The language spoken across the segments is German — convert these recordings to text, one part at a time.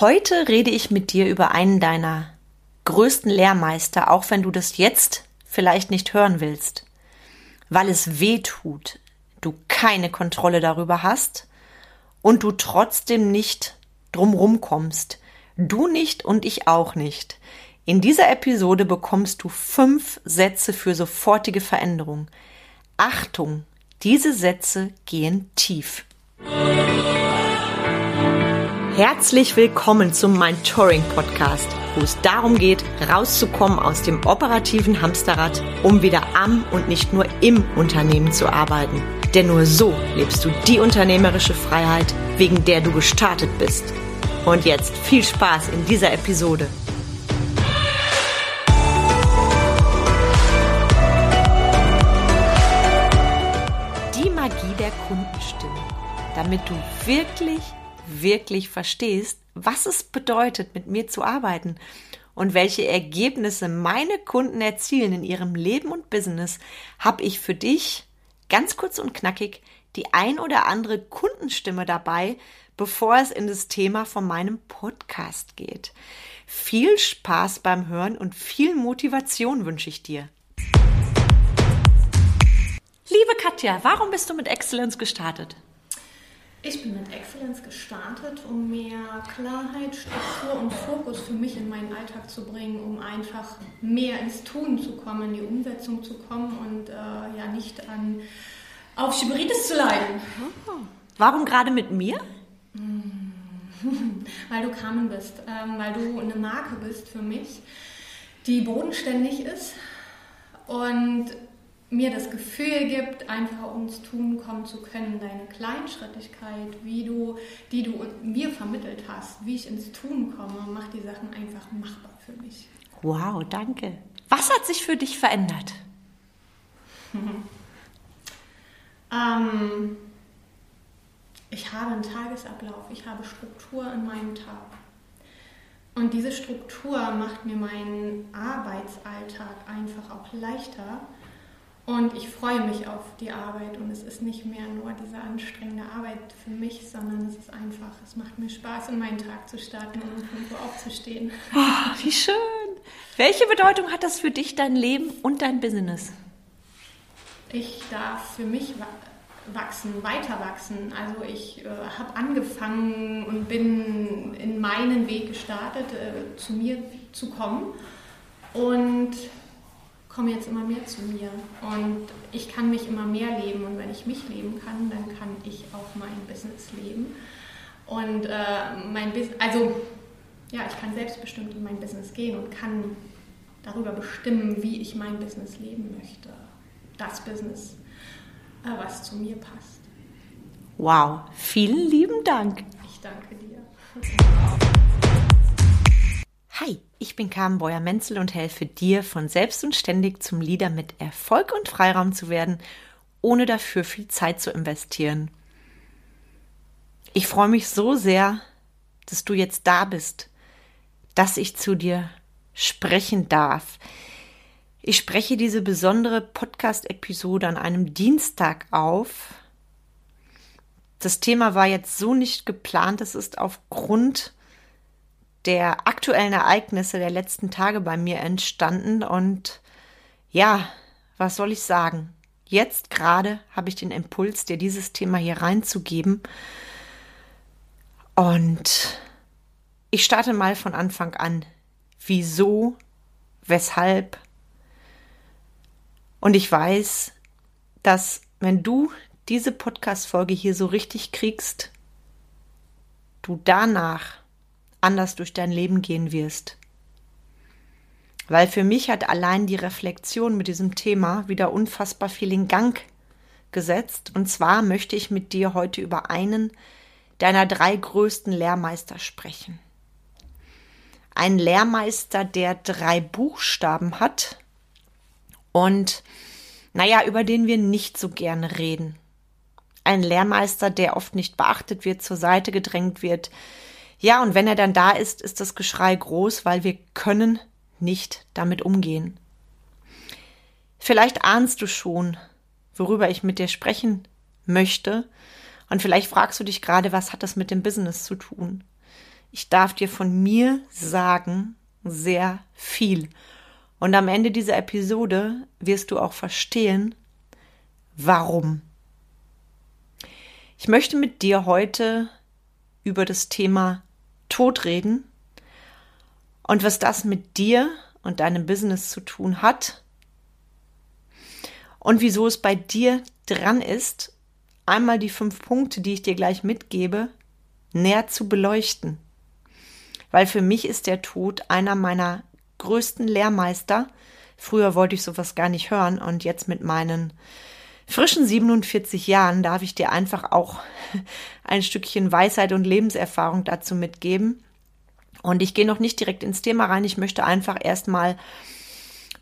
Heute rede ich mit dir über einen deiner größten Lehrmeister, auch wenn du das jetzt vielleicht nicht hören willst, weil es weh tut, du keine Kontrolle darüber hast und du trotzdem nicht drumrum kommst. Du nicht und ich auch nicht. In dieser Episode bekommst du fünf Sätze für sofortige Veränderung. Achtung, diese Sätze gehen tief. Herzlich willkommen zum Mind Touring Podcast, wo es darum geht, rauszukommen aus dem operativen Hamsterrad, um wieder am und nicht nur im Unternehmen zu arbeiten. Denn nur so lebst du die unternehmerische Freiheit, wegen der du gestartet bist. Und jetzt viel Spaß in dieser Episode. Die Magie der Kundenstimme, damit du wirklich wirklich verstehst, was es bedeutet, mit mir zu arbeiten und welche Ergebnisse meine Kunden erzielen in ihrem Leben und Business, habe ich für dich ganz kurz und knackig die ein oder andere Kundenstimme dabei, bevor es in das Thema von meinem Podcast geht. Viel Spaß beim Hören und viel Motivation wünsche ich dir. Liebe Katja, warum bist du mit Excellence gestartet? Ich bin mit Excellence gestartet, um mehr Klarheit, Struktur und Fokus für mich in meinen Alltag zu bringen, um einfach mehr ins Tun zu kommen, in die Umsetzung zu kommen und äh, ja nicht an auf Schieberitis zu leiden. Oh. Warum gerade mit mir? weil du Carmen bist, ähm, weil du eine Marke bist für mich, die bodenständig ist und mir das Gefühl gibt, einfach ins Tun kommen zu können, deine Kleinschrittigkeit, wie du, die du mir vermittelt hast, wie ich ins Tun komme, macht die Sachen einfach machbar für mich. Wow, danke. Was hat sich für dich verändert? ähm, ich habe einen Tagesablauf, ich habe Struktur in meinem Tag. Und diese Struktur macht mir meinen Arbeitsalltag einfach auch leichter und ich freue mich auf die Arbeit und es ist nicht mehr nur diese anstrengende Arbeit für mich, sondern es ist einfach, es macht mir Spaß, in meinen Tag zu starten und um 5 Uhr aufzustehen. Oh, wie schön! Welche Bedeutung hat das für dich, dein Leben und dein Business? Ich darf für mich wachsen, weiter wachsen. Also ich äh, habe angefangen und bin in meinen Weg gestartet, äh, zu mir zu kommen. Und komme jetzt immer mehr zu mir und ich kann mich immer mehr leben und wenn ich mich leben kann, dann kann ich auch mein Business leben und äh, mein Business, also ja, ich kann selbstbestimmt in mein Business gehen und kann darüber bestimmen, wie ich mein Business leben möchte. Das Business, äh, was zu mir passt. Wow, vielen lieben Dank. Ich danke dir. Hi, ich bin Carmen Beuer-Menzel und helfe dir, von selbst und ständig zum Leader mit Erfolg und Freiraum zu werden, ohne dafür viel Zeit zu investieren. Ich freue mich so sehr, dass du jetzt da bist, dass ich zu dir sprechen darf. Ich spreche diese besondere Podcast-Episode an einem Dienstag auf. Das Thema war jetzt so nicht geplant, es ist aufgrund der aktuellen Ereignisse der letzten Tage bei mir entstanden und ja, was soll ich sagen? Jetzt gerade habe ich den Impuls, dir dieses Thema hier reinzugeben. Und ich starte mal von Anfang an. Wieso? Weshalb? Und ich weiß, dass wenn du diese Podcast-Folge hier so richtig kriegst, du danach anders durch dein Leben gehen wirst. Weil für mich hat allein die Reflexion mit diesem Thema wieder unfassbar viel in Gang gesetzt. Und zwar möchte ich mit dir heute über einen deiner drei größten Lehrmeister sprechen. Ein Lehrmeister, der drei Buchstaben hat und, naja, über den wir nicht so gerne reden. Ein Lehrmeister, der oft nicht beachtet wird, zur Seite gedrängt wird, ja, und wenn er dann da ist, ist das Geschrei groß, weil wir können nicht damit umgehen. Vielleicht ahnst du schon, worüber ich mit dir sprechen möchte, und vielleicht fragst du dich gerade, was hat das mit dem Business zu tun? ich darf dir von mir sagen, sehr viel. Und am Ende dieser Episode wirst du auch verstehen, warum. Ich möchte mit dir heute über das Thema Tod reden und was das mit dir und deinem Business zu tun hat und wieso es bei dir dran ist, einmal die fünf Punkte, die ich dir gleich mitgebe, näher zu beleuchten. Weil für mich ist der Tod einer meiner größten Lehrmeister. Früher wollte ich sowas gar nicht hören und jetzt mit meinen frischen 47 Jahren darf ich dir einfach auch ein Stückchen Weisheit und Lebenserfahrung dazu mitgeben. Und ich gehe noch nicht direkt ins Thema rein. Ich möchte einfach erstmal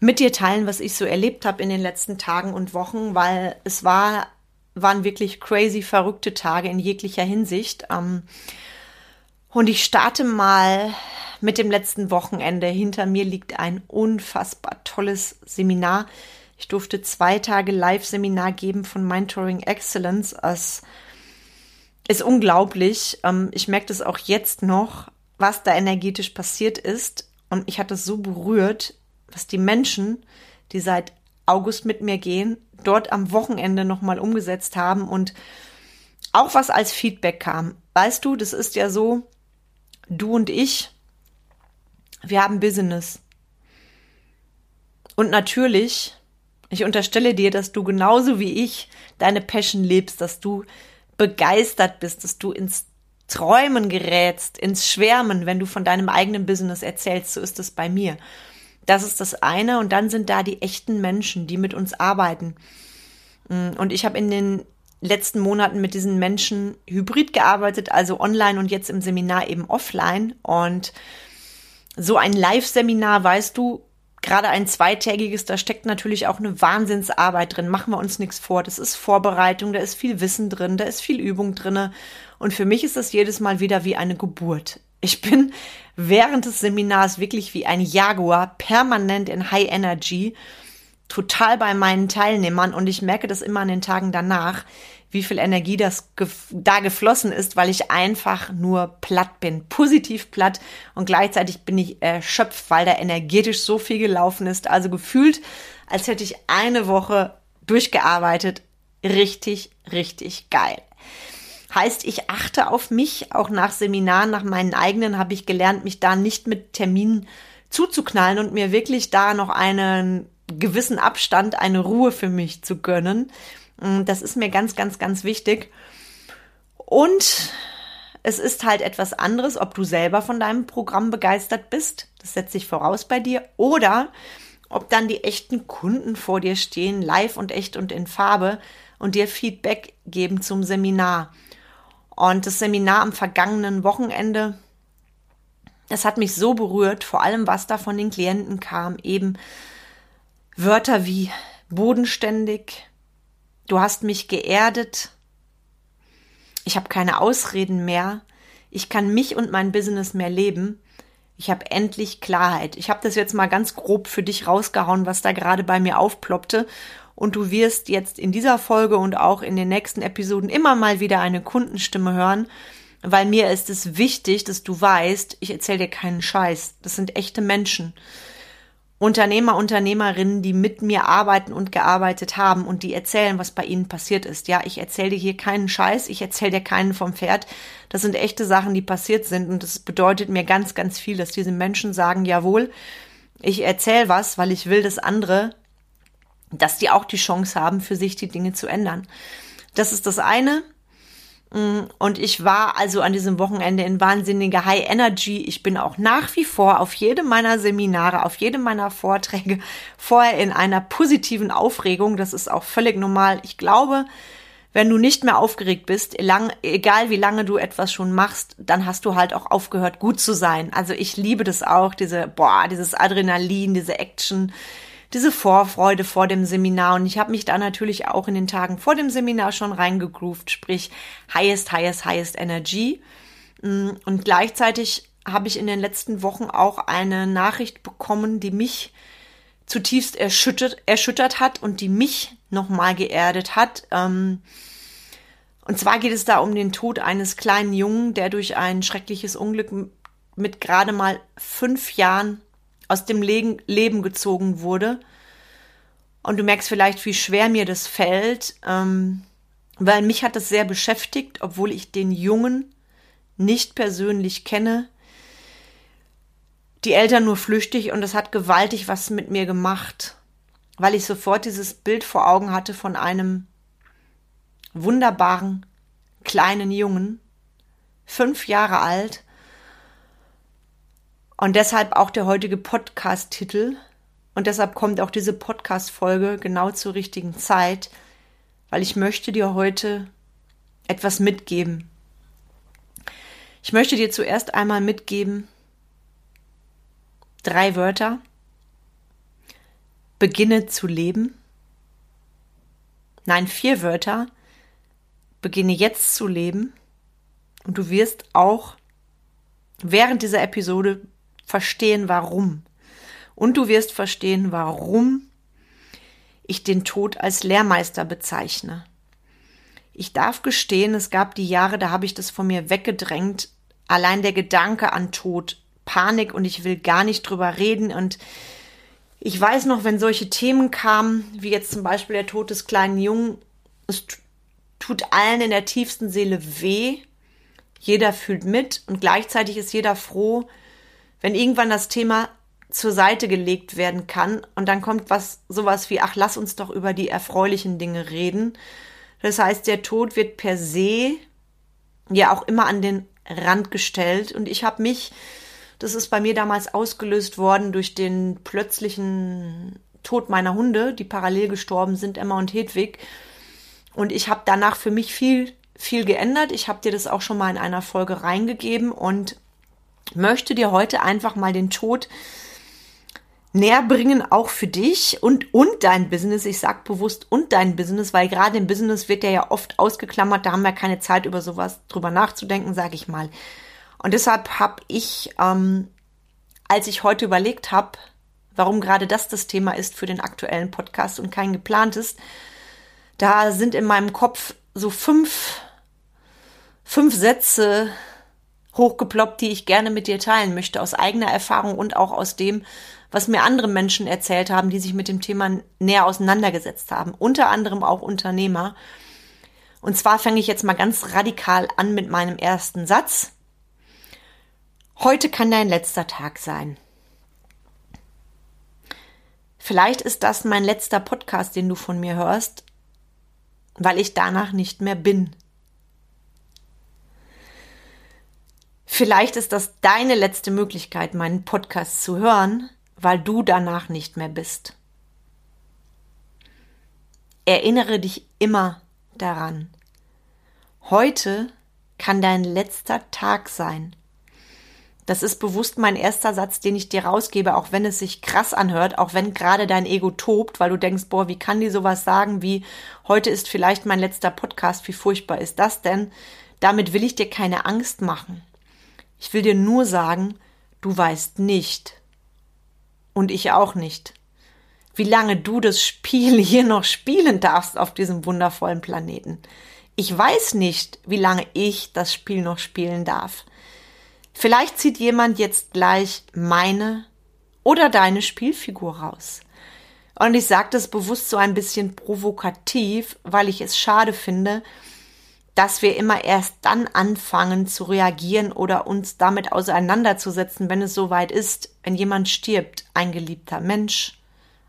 mit dir teilen, was ich so erlebt habe in den letzten Tagen und Wochen, weil es war, waren wirklich crazy, verrückte Tage in jeglicher Hinsicht. Ähm, und ich starte mal mit dem letzten Wochenende. Hinter mir liegt ein unfassbar tolles Seminar. Ich durfte zwei Tage Live-Seminar geben von Mentoring Excellence. Es ist unglaublich. Ähm, ich merke das auch jetzt noch, was da energetisch passiert ist. Und ich hatte es so berührt, was die Menschen, die seit August mit mir gehen, dort am Wochenende nochmal umgesetzt haben und auch was als Feedback kam. Weißt du, das ist ja so, du und ich, wir haben Business. Und natürlich, ich unterstelle dir, dass du genauso wie ich deine Passion lebst, dass du begeistert bist, dass du ins Träumen gerätst, ins Schwärmen, wenn du von deinem eigenen Business erzählst. So ist es bei mir. Das ist das eine. Und dann sind da die echten Menschen, die mit uns arbeiten. Mm, und ich habe in den letzten Monaten mit diesen Menschen hybrid gearbeitet, also online und jetzt im Seminar eben offline. Und so ein Live-Seminar, weißt du, gerade ein zweitägiges, da steckt natürlich auch eine Wahnsinnsarbeit drin. Machen wir uns nichts vor. Das ist Vorbereitung, da ist viel Wissen drin, da ist viel Übung drin. Und für mich ist das jedes Mal wieder wie eine Geburt. Ich bin während des Seminars wirklich wie ein Jaguar, permanent in High Energy, total bei meinen Teilnehmern und ich merke das immer an den Tagen danach, wie viel Energie das gef da geflossen ist, weil ich einfach nur platt bin, positiv platt und gleichzeitig bin ich erschöpft, weil da energetisch so viel gelaufen ist. Also gefühlt, als hätte ich eine Woche durchgearbeitet. Richtig, richtig geil. Heißt, ich achte auf mich, auch nach Seminaren, nach meinen eigenen habe ich gelernt, mich da nicht mit Terminen zuzuknallen und mir wirklich da noch einen gewissen Abstand, eine Ruhe für mich zu gönnen. Mm, das ist mir ganz, ganz, ganz wichtig. Und es ist halt etwas anderes, ob du selber von deinem Programm begeistert bist. Das setzt sich voraus bei dir. Oder ob dann die echten Kunden vor dir stehen, live und echt und in Farbe und dir Feedback geben zum Seminar. Und das Seminar am vergangenen Wochenende, das hat mich so berührt, vor allem was da von den Klienten kam, eben Wörter wie bodenständig, du hast mich geerdet, ich habe keine Ausreden mehr, ich kann mich und mein Business mehr leben, ich habe endlich Klarheit. Ich habe das jetzt mal ganz grob für dich rausgehauen, was da gerade bei mir aufploppte und du wirst jetzt in dieser Folge und auch in den nächsten Episoden immer mal wieder eine Kundenstimme hören, weil mir ist es wichtig, dass du weißt, ich erzähle dir keinen Scheiß. Das sind echte Menschen. Unternehmer, Unternehmerinnen, die mit mir arbeiten und gearbeitet haben und die erzählen, was bei ihnen passiert ist. Ja, ich erzähle dir hier keinen Scheiß, ich erzähle dir keinen vom Pferd. Das sind echte Sachen, die passiert sind und das bedeutet mir ganz, ganz viel, dass diese Menschen sagen, jawohl, ich erzähle was, weil ich will, dass andere dass die auch die Chance haben, für sich die Dinge zu ändern. Das ist das eine. Mm, und ich war also an diesem Wochenende in wahnsinniger High Energy. Ich bin auch nach wie vor auf jedem meiner Seminare, auf jedem meiner Vorträge vorher in einer positiven Aufregung. Das ist auch völlig normal. Ich glaube, wenn du nicht mehr aufgeregt bist, egal wie lange du etwas schon machst, dann hast du halt auch aufgehört, gut zu sein. Also ich liebe das auch, diese, boah, dieses Adrenalin, diese Action, diese Vorfreude vor dem Seminar. Und ich habe mich da natürlich auch in den Tagen vor dem Seminar schon reingegroovt, sprich highest, highest, highest Energy. Mm, und gleichzeitig habe ich in den letzten Wochen auch eine Nachricht bekommen, die mich zutiefst erschüttert, erschüttert hat und die mich nochmal geerdet hat. Ähm, Und zwar geht es da um den Tod eines kleinen Jungen, der durch ein schreckliches Unglück mit gerade mal fünf Jahren aus dem Leben gezogen wurde. Und du merkst vielleicht, wie schwer mir das fällt, ähm, weil mich hat das sehr beschäftigt, obwohl ich den Jungen nicht persönlich kenne. Die Eltern nur flüchtig und es hat gewaltig was mit mir gemacht, weil ich sofort dieses Bild vor Augen hatte von einem wunderbaren kleinen Jungen, fünf Jahre alt. Und deshalb auch der heutige Podcast-Titel. Und deshalb kommt auch diese Podcast-Folge genau zur richtigen Zeit, weil ich möchte dir heute etwas mitgeben. Ich möchte dir zuerst einmal mitgeben drei Wörter. Beginne zu leben. Nein, vier Wörter. Beginne jetzt zu leben. Und du wirst auch während dieser Episode verstehen, warum. Und du wirst verstehen, warum ich den Tod als Lehrmeister bezeichne. Ich darf gestehen, es gab die Jahre, da habe ich das von mir weggedrängt. Allein der Gedanke an Tod, Panik und ich will gar nicht drüber reden. Und ich weiß noch, wenn solche Themen kamen, wie jetzt zum Beispiel der Tod des kleinen Jungen, es tut allen in der tiefsten Seele weh. Jeder fühlt mit und gleichzeitig ist jeder froh, wenn irgendwann das Thema zur Seite gelegt werden kann und dann kommt was sowas wie ach lass uns doch über die erfreulichen Dinge reden. Das heißt, der Tod wird per se ja auch immer an den Rand gestellt und ich habe mich das ist bei mir damals ausgelöst worden durch den plötzlichen Tod meiner Hunde, die parallel gestorben sind, Emma und Hedwig. Und ich habe danach für mich viel, viel geändert. Ich habe dir das auch schon mal in einer Folge reingegeben und möchte dir heute einfach mal den Tod näher bringen, auch für dich und, und dein Business. Ich sag bewusst und dein Business, weil gerade im Business wird der ja oft ausgeklammert. Da haben wir keine Zeit, über sowas drüber nachzudenken, sage ich mal. Und deshalb habe ich, ähm, als ich heute überlegt habe, warum gerade das das Thema ist für den aktuellen Podcast und kein geplantes, da sind in meinem Kopf so fünf, fünf Sätze hochgeploppt, die ich gerne mit dir teilen möchte, aus eigener Erfahrung und auch aus dem, was mir andere Menschen erzählt haben, die sich mit dem Thema näher auseinandergesetzt haben. Unter anderem auch Unternehmer. Und zwar fange ich jetzt mal ganz radikal an mit meinem ersten Satz. Heute kann dein letzter Tag sein. Vielleicht ist das mein letzter Podcast, den du von mir hörst, weil ich danach nicht mehr bin. Vielleicht ist das deine letzte Möglichkeit, meinen Podcast zu hören, weil du danach nicht mehr bist. Erinnere dich immer daran. Heute kann dein letzter Tag sein. Das ist bewusst mein erster Satz, den ich dir rausgebe, auch wenn es sich krass anhört, auch wenn gerade dein Ego tobt, weil du denkst, boah, wie kann die sowas sagen wie, heute ist vielleicht mein letzter Podcast, wie furchtbar ist das denn? Damit will ich dir keine Angst machen. Ich will dir nur sagen, du weißt nicht, und ich auch nicht, wie lange du das Spiel hier noch spielen darfst auf diesem wundervollen Planeten. Ich weiß nicht, wie lange ich das Spiel noch spielen darf. Vielleicht zieht jemand jetzt gleich meine oder deine Spielfigur raus. Und ich sage das bewusst so ein bisschen provokativ, weil ich es schade finde, dass wir immer erst dann anfangen zu reagieren oder uns damit auseinanderzusetzen, wenn es soweit ist, wenn jemand stirbt, ein geliebter Mensch,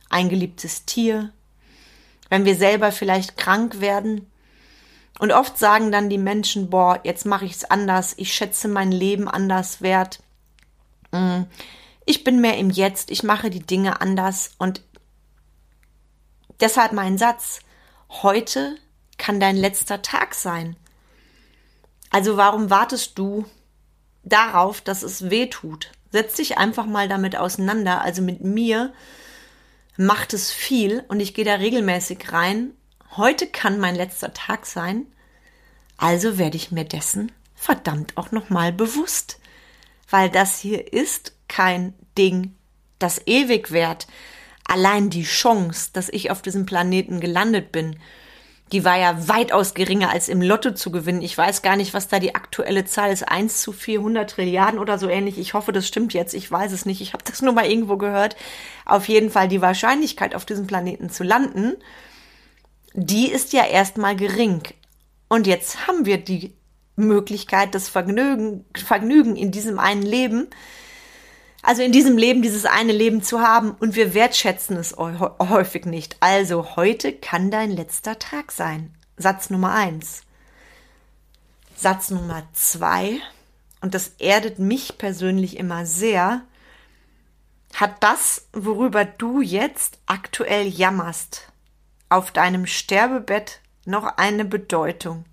ein geliebtes Tier, wenn wir selber vielleicht krank werden. Und oft sagen dann die Menschen, boah, jetzt mache ich es anders, ich schätze mein Leben anders wert. Mm, ich bin mehr im Jetzt, ich mache die Dinge anders und deshalb mein Satz, heute kann dein letzter Tag sein. Also warum wartest du darauf, dass es weh tut? Setz dich einfach mal damit auseinander. Also mit mir macht es viel und ich gehe da regelmäßig rein. Heute kann mein letzter Tag sein. Also werde ich mir dessen verdammt auch noch mal bewusst, weil das hier ist kein Ding, das ewig währt. Allein die Chance, dass ich auf diesem Planeten gelandet bin, die war ja weitaus geringer als im Lotto zu gewinnen. Ich weiß gar nicht, was da die aktuelle Zahl ist. 1 zu 400 Trilliarden oder so ähnlich. Ich hoffe, das stimmt jetzt. Ich weiß es nicht. Ich habe das nur mal irgendwo gehört. Auf jeden Fall die Wahrscheinlichkeit, auf diesem Planeten zu landen, die ist ja erstmal gering. Und jetzt haben wir die Möglichkeit, das Vergnügen, Vergnügen in diesem einen Leben, also in diesem Leben dieses eine Leben zu haben und wir wertschätzen es häufig nicht. Also heute kann dein letzter Tag sein. Satz Nummer eins. Satz Nummer zwei, und das erdet mich persönlich immer sehr, hat das, worüber du jetzt aktuell jammerst, auf deinem Sterbebett noch eine Bedeutung.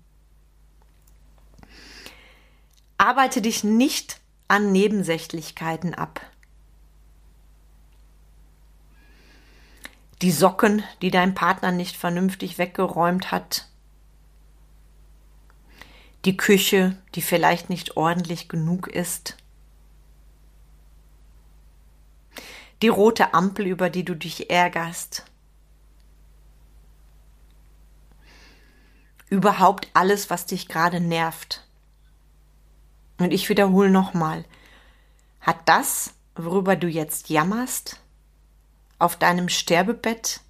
Arbeite dich nicht an Nebensächlichkeiten ab. Die Socken, die dein Partner nicht vernünftig weggeräumt hat. Die Küche, die vielleicht nicht ordentlich genug ist. Die rote Ampel, über die du dich ärgerst. Überhaupt alles, was dich gerade nervt. Und ich wiederhole nochmal, hat das, worüber du jetzt jammerst, auf deinem Sterbebett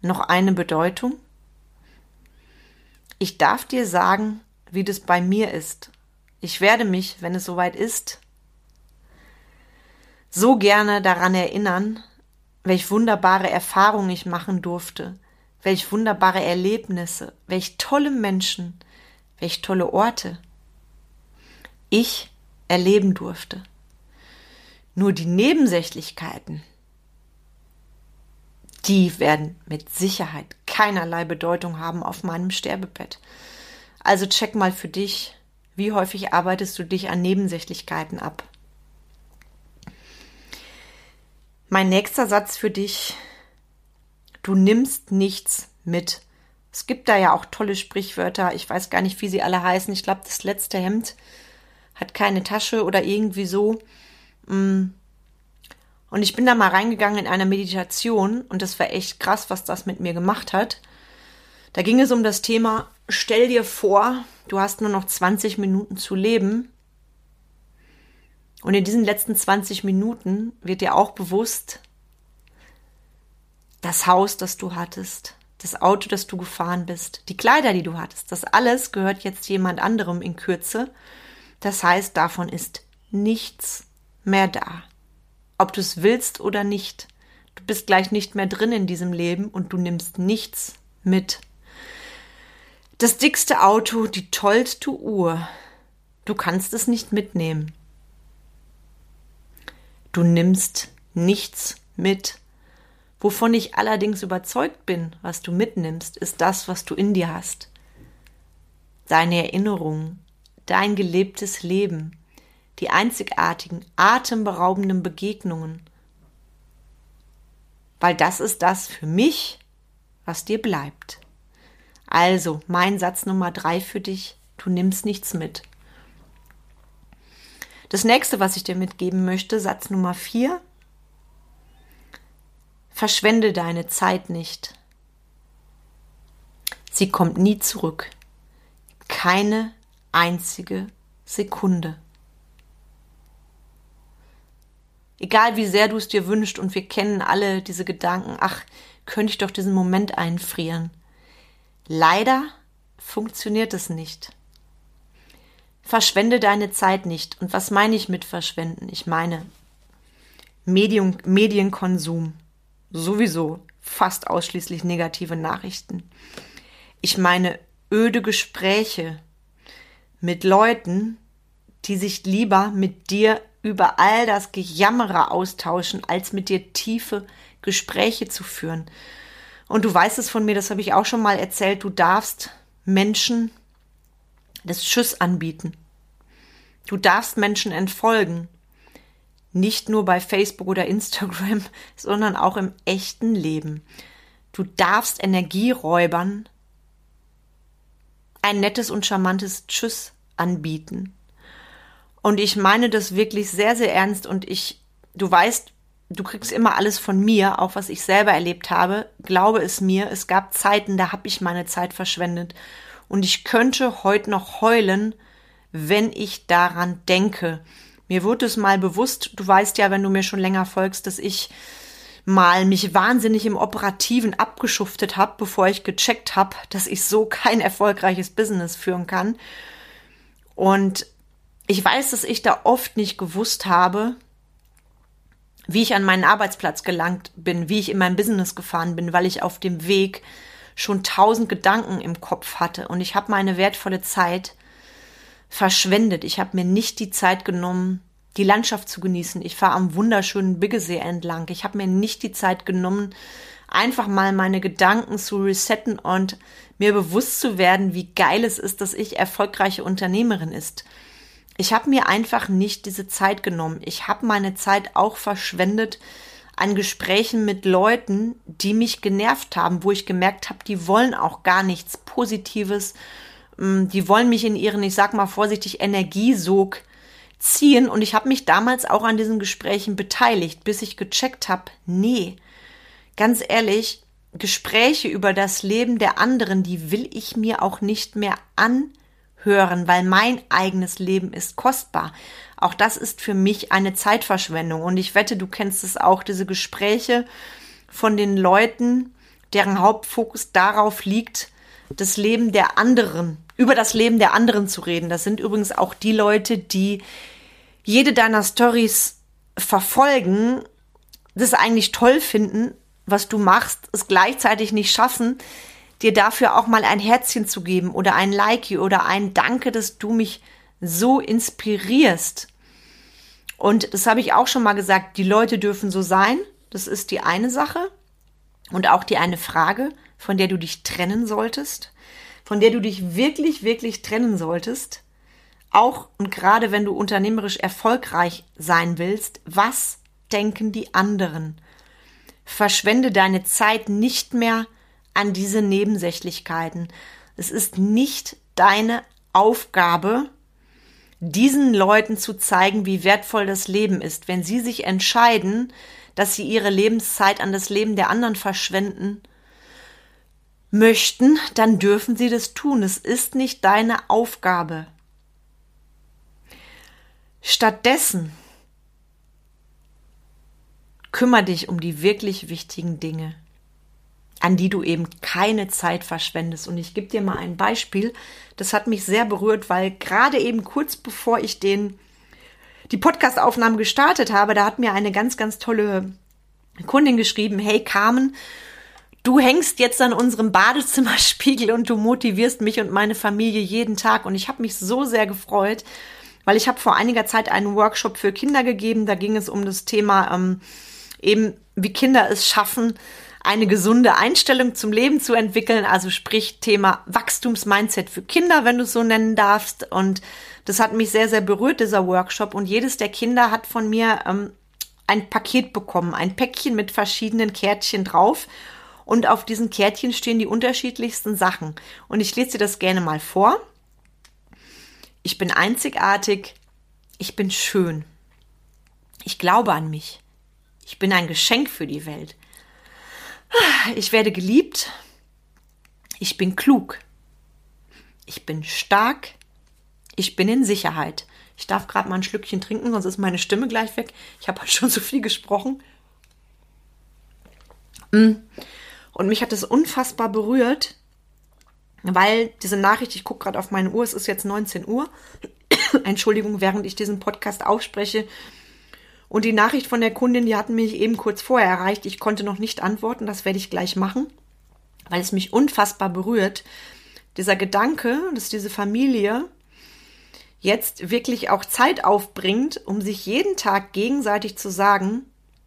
noch eine Bedeutung? Ich darf dir sagen, wie das bei mir ist. Ich werde mich, wenn es soweit ist, so gerne daran erinnern, welch wunderbare Erfahrungen ich machen durfte, welch wunderbare Erlebnisse, welch tolle Menschen, welch tolle Orte ich erleben durfte. Nur die Nebensächlichkeiten, die werden mit Sicherheit keinerlei Bedeutung haben auf meinem Sterbebett. Also check mal für dich, wie häufig arbeitest du dich an Nebensächlichkeiten ab. Mein nächster Satz für dich, du nimmst nichts mit. Es gibt da ja auch tolle Sprichwörter, ich weiß gar nicht, wie sie alle heißen. Ich glaube, das letzte Hemd hat keine Tasche oder irgendwie so. Mm. Und ich bin da mal reingegangen in einer Meditation und das war echt krass, was das mit mir gemacht hat. Da ging es um das Thema, stell dir vor, du hast nur noch 20 Minuten zu leben. Und in diesen letzten 20 Minuten wird dir auch bewusst, das Haus, das du hattest, das Auto, das du gefahren bist, die Kleider, die du hattest, das alles gehört jetzt jemand anderem in Kürze. Das heißt, davon ist nichts mehr da. Ob du es willst oder nicht. Du bist gleich nicht mehr drin in diesem Leben und du nimmst nichts mit. Das dickste Auto, die tollste Uhr. Du kannst es nicht mitnehmen. Du nimmst nichts mit. Wovon ich allerdings überzeugt bin, was du mitnimmst, ist das, was du in dir hast. Deine Erinnerungen, dein gelebtes Leben, die einzigartigen, atemberaubenden Begegnungen. Weil das ist das für mich, was dir bleibt. Also, mein Satz Nummer drei für dich, du nimmst nichts mit. Das nächste, was ich dir mitgeben möchte, Satz Nummer vier, verschwende deine Zeit nicht. Sie kommt nie zurück. Keine einzige Sekunde. Egal wie sehr du es dir wünschst, und wir kennen alle diese Gedanken, ach, könnte ich doch diesen Moment einfrieren. Leider funktioniert es nicht. Verschwende deine Zeit nicht. Und was meine ich mit verschwenden? Ich meine Medium, Medienkonsum. Sowieso fast ausschließlich negative Nachrichten. Ich meine öde Gespräche, mit Leuten, die sich lieber mit dir über all das Gejammere austauschen, als mit dir tiefe Gespräche zu führen. Und du weißt es von mir, das habe ich auch schon mal erzählt, du darfst Menschen das Tschüss anbieten. Du darfst Menschen entfolgen. Nicht nur bei Facebook oder Instagram, sondern auch im echten Leben. Du darfst Energieräubern ein nettes und charmantes Tschüss anbieten. Und ich meine das wirklich sehr, sehr ernst und ich, du weißt, du kriegst immer alles von mir, auch was ich selber erlebt habe. Glaube es mir, es gab Zeiten, da habe ich meine Zeit verschwendet. Und ich könnte heute noch heulen, wenn ich daran denke. Mir wurde es mal bewusst, du weißt ja, wenn du mir schon länger folgst, dass ich mal mich wahnsinnig im Operativen abgeschuftet habe, bevor ich gecheckt habe, dass ich so kein erfolgreiches Business führen kann. Und ich weiß, dass ich da oft nicht gewusst habe, wie ich an meinen Arbeitsplatz gelangt bin, wie ich in mein Business gefahren bin, weil ich auf dem Weg schon tausend Gedanken im Kopf hatte und ich habe meine wertvolle Zeit verschwendet. Ich habe mir nicht die Zeit genommen, die Landschaft zu genießen. Ich fahre am wunderschönen Biggesee entlang. Ich habe mir nicht die Zeit genommen, einfach mal meine Gedanken zu resetten und mir bewusst zu werden, wie geil es ist, dass ich erfolgreiche Unternehmerin ist. Ich habe mir einfach nicht diese Zeit genommen. Ich habe meine Zeit auch verschwendet an Gesprächen mit Leuten, die mich genervt haben, wo ich gemerkt habe, die wollen auch gar nichts Positives. Mm, die wollen mich in ihren, ich sag mal vorsichtig, Energiesog ziehen. Und ich habe mich damals auch an diesen Gesprächen beteiligt, bis ich gecheckt habe, nee, ganz ehrlich, Gespräche über das Leben der anderen, die will ich mir auch nicht mehr an hören, weil mein eigenes Leben ist kostbar. Auch das ist für mich eine Zeitverschwendung. Und ich wette, du kennst es auch, diese Gespräche von den Leuten, deren Hauptfokus darauf liegt, das Leben der anderen, über das Leben der anderen zu reden. Das sind übrigens auch die Leute, die jede deiner Stories verfolgen, das eigentlich toll finden, was du machst, es gleichzeitig nicht schaffen, dir dafür auch mal ein Herzchen zu geben oder ein Like oder ein Danke, dass du mich so inspirierst. Und das habe ich auch schon mal gesagt, die Leute dürfen so sein. Das ist die eine Sache. Und auch die eine Frage, von der du dich trennen solltest, von der du dich wirklich, wirklich trennen solltest. Auch und gerade wenn du unternehmerisch erfolgreich sein willst, was denken die anderen? Verschwende deine Zeit nicht mehr an diese Nebensächlichkeiten. Es ist nicht deine Aufgabe, diesen Leuten zu zeigen, wie wertvoll das Leben ist. Wenn sie sich entscheiden, dass sie ihre Lebenszeit an das Leben der anderen verschwenden möchten, dann dürfen sie das tun. Es ist nicht deine Aufgabe. Stattdessen kümmere dich um die wirklich wichtigen Dinge an die du eben keine Zeit verschwendest. Und ich gebe dir mal ein Beispiel. Das hat mich sehr berührt, weil gerade eben kurz bevor ich den, die Podcastaufnahme gestartet habe, da hat mir eine ganz, ganz tolle Kundin geschrieben, hey Carmen, du hängst jetzt an unserem Badezimmerspiegel und du motivierst mich und meine Familie jeden Tag. Und ich habe mich so sehr gefreut, weil ich habe vor einiger Zeit einen Workshop für Kinder gegeben. Da ging es um das Thema ähm, eben, wie Kinder es schaffen, eine gesunde Einstellung zum Leben zu entwickeln, also sprich Thema Wachstumsmindset für Kinder, wenn du es so nennen darfst. Und das hat mich sehr, sehr berührt, dieser Workshop. Und jedes der Kinder hat von mir ähm, ein Paket bekommen, ein Päckchen mit verschiedenen Kärtchen drauf. Und auf diesen Kärtchen stehen die unterschiedlichsten Sachen. Und ich lese dir das gerne mal vor. Ich bin einzigartig. Ich bin schön. Ich glaube an mich. Ich bin ein Geschenk für die Welt. Ich werde geliebt. Ich bin klug. Ich bin stark. Ich bin in Sicherheit. Ich darf gerade mal ein Schlückchen trinken, sonst ist meine Stimme gleich weg. Ich habe halt schon so viel gesprochen. Mm. Und mich hat es unfassbar berührt, weil diese Nachricht, ich gucke gerade auf meine Uhr, es ist jetzt 19 Uhr. Entschuldigung, während ich diesen Podcast ausspreche, und die Nachricht von der Kundin, die hatten mich eben kurz vorher erreicht. Ich konnte noch nicht antworten, das werde ich gleich machen, weil es mich unfassbar berührt. Dieser Gedanke, dass diese Familie jetzt wirklich auch Zeit aufbringt, um sich jeden Tag gegenseitig zu sagen,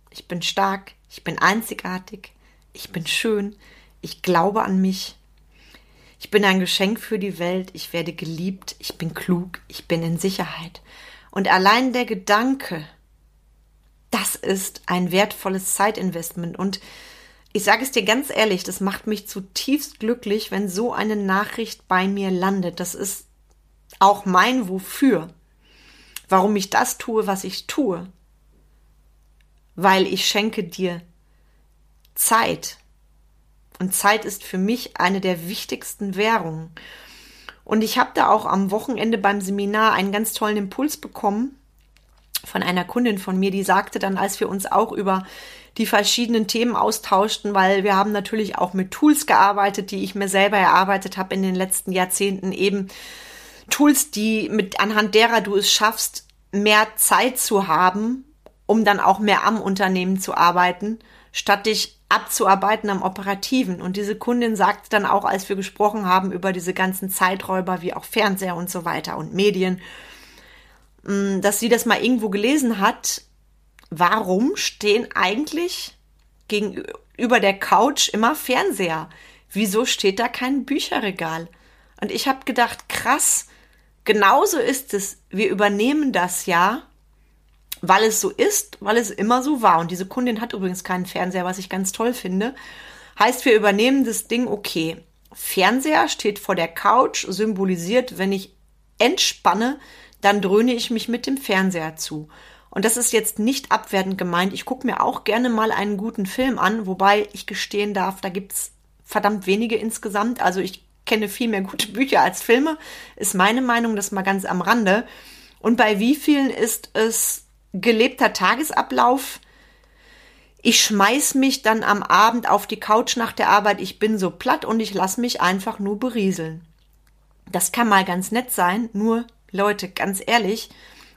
ich bin stark, ich bin einzigartig, ich bin schön, ich glaube an mich, ich bin ein Geschenk für die Welt, ich werde geliebt, ich bin klug, ich bin in Sicherheit. Und allein der Gedanke, das ist ein wertvolles Zeitinvestment. Und ich sage es dir ganz ehrlich, das macht mich zutiefst glücklich, wenn so eine Nachricht bei mir landet. Das ist auch mein Wofür. Warum ich das tue, was ich tue. weil ich schenke dir Zeit. Und Zeit ist für mich eine der wichtigsten Währungen. Und ich habe da auch am Wochenende beim Seminar einen ganz tollen Impuls bekommen von einer Kundin von mir, die sagte dann, als wir uns auch über die verschiedenen Themen austauschten, weil wir haben natürlich auch mit Tools gearbeitet, die ich mir selber erarbeitet habe in den letzten Jahrzehnten, eben Tools, die mit anhand derer du es schaffst, mehr Zeit zu haben, um dann auch mehr am Unternehmen zu arbeiten, statt dich abzuarbeiten am Operativen. Und diese Kundin sagte dann auch, als wir gesprochen haben über diese ganzen Zeiträuber wie auch Fernseher und so weiter und Medien, dass sie das mal irgendwo gelesen hat, warum stehen eigentlich gegenüber der Couch immer Fernseher? Wieso steht da kein Bücherregal? Und ich habe gedacht, krass, genauso ist es. Wir übernehmen das ja, weil es so ist, weil es immer so war. Und diese Kundin hat übrigens keinen Fernseher, was ich ganz toll finde. Heißt, wir übernehmen das Ding, okay. Fernseher steht vor der Couch, symbolisiert, wenn ich entspanne, dann dröhne ich mich mit dem Fernseher zu. Und das ist jetzt nicht abwertend gemeint. Ich gucke mir auch gerne mal einen guten Film an, wobei ich gestehen darf, da gibt's verdammt wenige insgesamt. Also ich kenne viel mehr gute Bücher als Filme, ist meine Meinung, das mal ganz am Rande. Und bei wie vielen ist es gelebter Tagesablauf? Ich schmeiß mich dann am Abend auf die Couch nach der Arbeit, ich bin so platt und ich lass mich einfach nur berieseln. Das kann mal ganz nett sein, nur Leute, ganz ehrlich,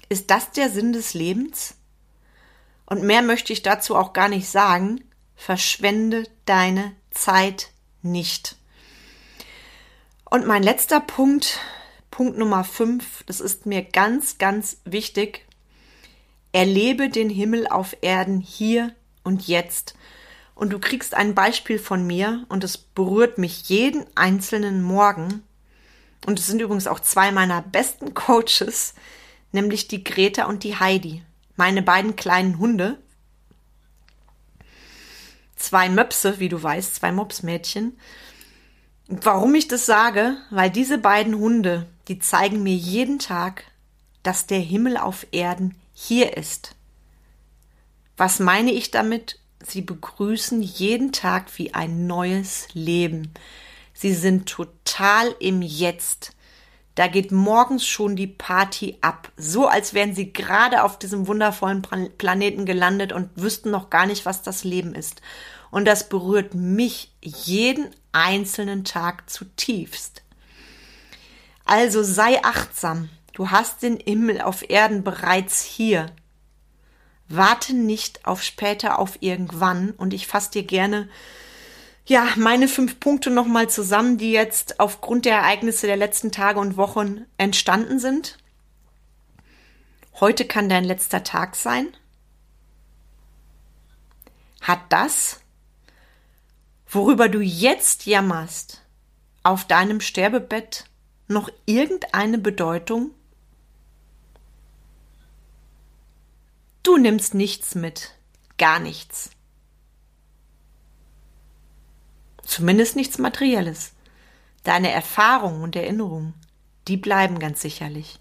ist das der Sinn des Lebens? Und mehr möchte ich dazu auch gar nicht sagen. Verschwende deine Zeit nicht. Und mein letzter Punkt, Punkt Nummer 5, das ist mir ganz, ganz wichtig. Erlebe den Himmel auf Erden hier und jetzt. Und du kriegst ein Beispiel von mir und es berührt mich jeden einzelnen Morgen. Und es sind übrigens auch zwei meiner besten Coaches, nämlich die Greta und die Heidi, meine beiden kleinen Hunde. Zwei Möpse, wie du weißt, zwei Mopsmädchen. Warum ich das sage? Weil diese beiden Hunde, die zeigen mir jeden Tag, dass der Himmel auf Erden hier ist. Was meine ich damit? Sie begrüßen jeden Tag wie ein neues Leben. Sie sind total im Jetzt. Da geht morgens schon die Party ab. So als wären sie gerade auf diesem wundervollen Planeten gelandet und wüssten noch gar nicht, was das Leben ist. Und das berührt mich jeden einzelnen Tag zutiefst. Also sei achtsam. Du hast den Himmel auf Erden bereits hier. Warte nicht auf später, auf irgendwann. Und ich fasse dir gerne ja, meine fünf Punkte nochmal zusammen, die jetzt aufgrund der Ereignisse der letzten Tage und Wochen entstanden sind. Heute kann dein letzter Tag sein. Hat das, worüber du jetzt jammerst, auf deinem Sterbebett noch irgendeine Bedeutung? Du nimmst nichts mit, gar nichts. Zumindest nichts Materielles. Deine Erfahrungen und Erinnerungen, die bleiben ganz sicherlich.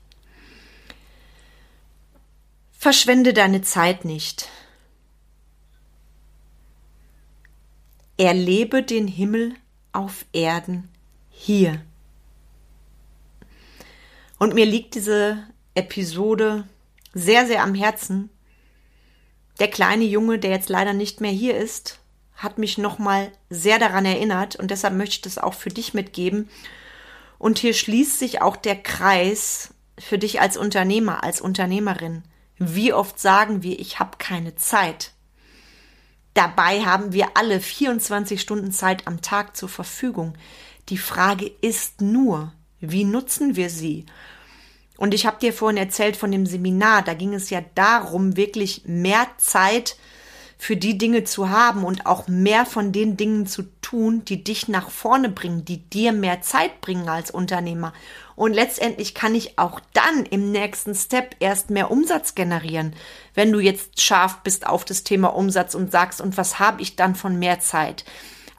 Verschwende deine Zeit nicht. Erlebe den Himmel auf Erden hier. Und mir liegt diese Episode sehr, sehr am Herzen. Der kleine Junge, der jetzt leider nicht mehr hier ist, hat mich nochmal sehr daran erinnert und deshalb möchte ich das auch für dich mitgeben. Und hier schließt sich auch der Kreis für dich als Unternehmer, als Unternehmerin. Wie oft sagen wir, ich habe keine Zeit? Dabei haben wir alle 24 Stunden Zeit am Tag zur Verfügung. Die Frage ist nur, wie nutzen wir sie? Und ich habe dir vorhin erzählt von dem Seminar, da ging es ja darum, wirklich mehr Zeit für die Dinge zu haben und auch mehr von den Dingen zu tun, die dich nach vorne bringen, die dir mehr Zeit bringen als Unternehmer. Und letztendlich kann ich auch dann im nächsten Step erst mehr Umsatz generieren, wenn du jetzt scharf bist auf das Thema Umsatz und sagst, und was habe ich dann von mehr Zeit?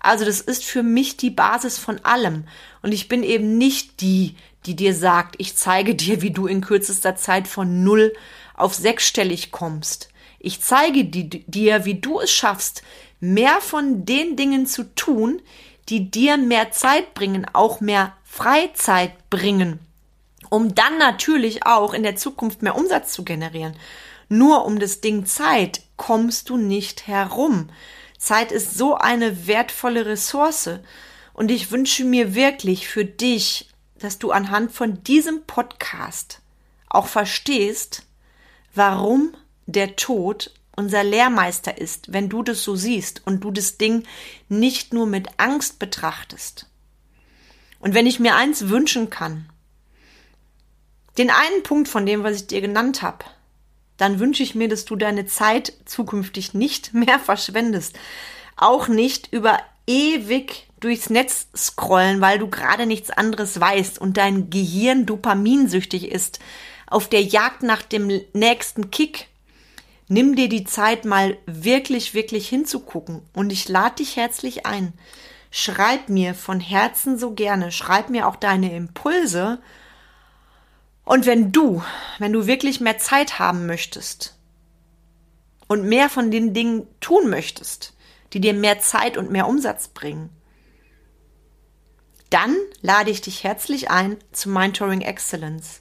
Also das ist für mich die Basis von allem. Und ich bin eben nicht die, die dir sagt, ich zeige dir, wie du in kürzester Zeit von null auf sechsstellig kommst. Ich zeige dir, wie du es schaffst, mehr von den Dingen zu tun, die dir mehr Zeit bringen, auch mehr Freizeit bringen, um dann natürlich auch in der Zukunft mehr Umsatz zu generieren. Nur um das Ding Zeit kommst du nicht herum. Zeit ist so eine wertvolle Ressource. Und ich wünsche mir wirklich für dich, dass du anhand von diesem Podcast auch verstehst, warum der Tod unser Lehrmeister ist, wenn du das so siehst und du das Ding nicht nur mit Angst betrachtest. Und wenn ich mir eins wünschen kann, den einen Punkt von dem, was ich dir genannt habe, dann wünsche ich mir, dass du deine Zeit zukünftig nicht mehr verschwendest. Auch nicht über ewig durchs Netz scrollen, weil du gerade nichts anderes weißt und dein Gehirn dopaminsüchtig ist, auf der Jagd nach dem nächsten Kick. Nimm dir die Zeit mal wirklich, wirklich hinzugucken und ich lade dich herzlich ein. Schreib mir von Herzen so gerne, schreib mir auch deine Impulse und wenn du, wenn du wirklich mehr Zeit haben möchtest und mehr von den Dingen tun möchtest, die dir mehr Zeit und mehr Umsatz bringen, dann lade ich dich herzlich ein zu Mentoring Excellence.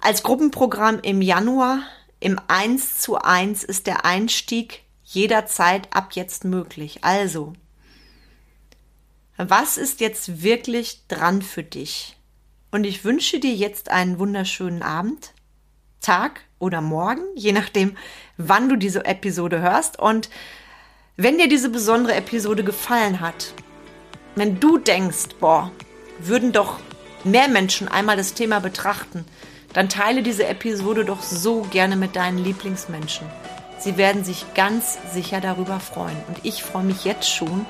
Als Gruppenprogramm im Januar im 1 zu 1 ist der Einstieg jederzeit ab jetzt möglich. Also, was ist jetzt wirklich dran für dich? Und ich wünsche dir jetzt einen wunderschönen Abend, Tag oder Morgen, je nachdem, wann du diese Episode hörst. Und wenn dir diese besondere Episode gefallen hat, wenn du denkst, boah, würden doch mehr Menschen einmal das Thema betrachten, dann teile diese Episode doch so gerne mit deinen Lieblingsmenschen. Sie werden sich ganz sicher darüber freuen. Und ich freue mich jetzt schon,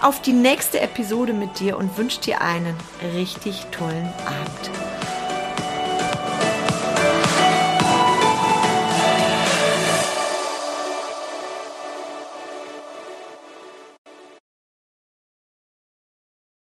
auf die nächste Episode mit dir und wünsche dir einen richtig tollen Abend.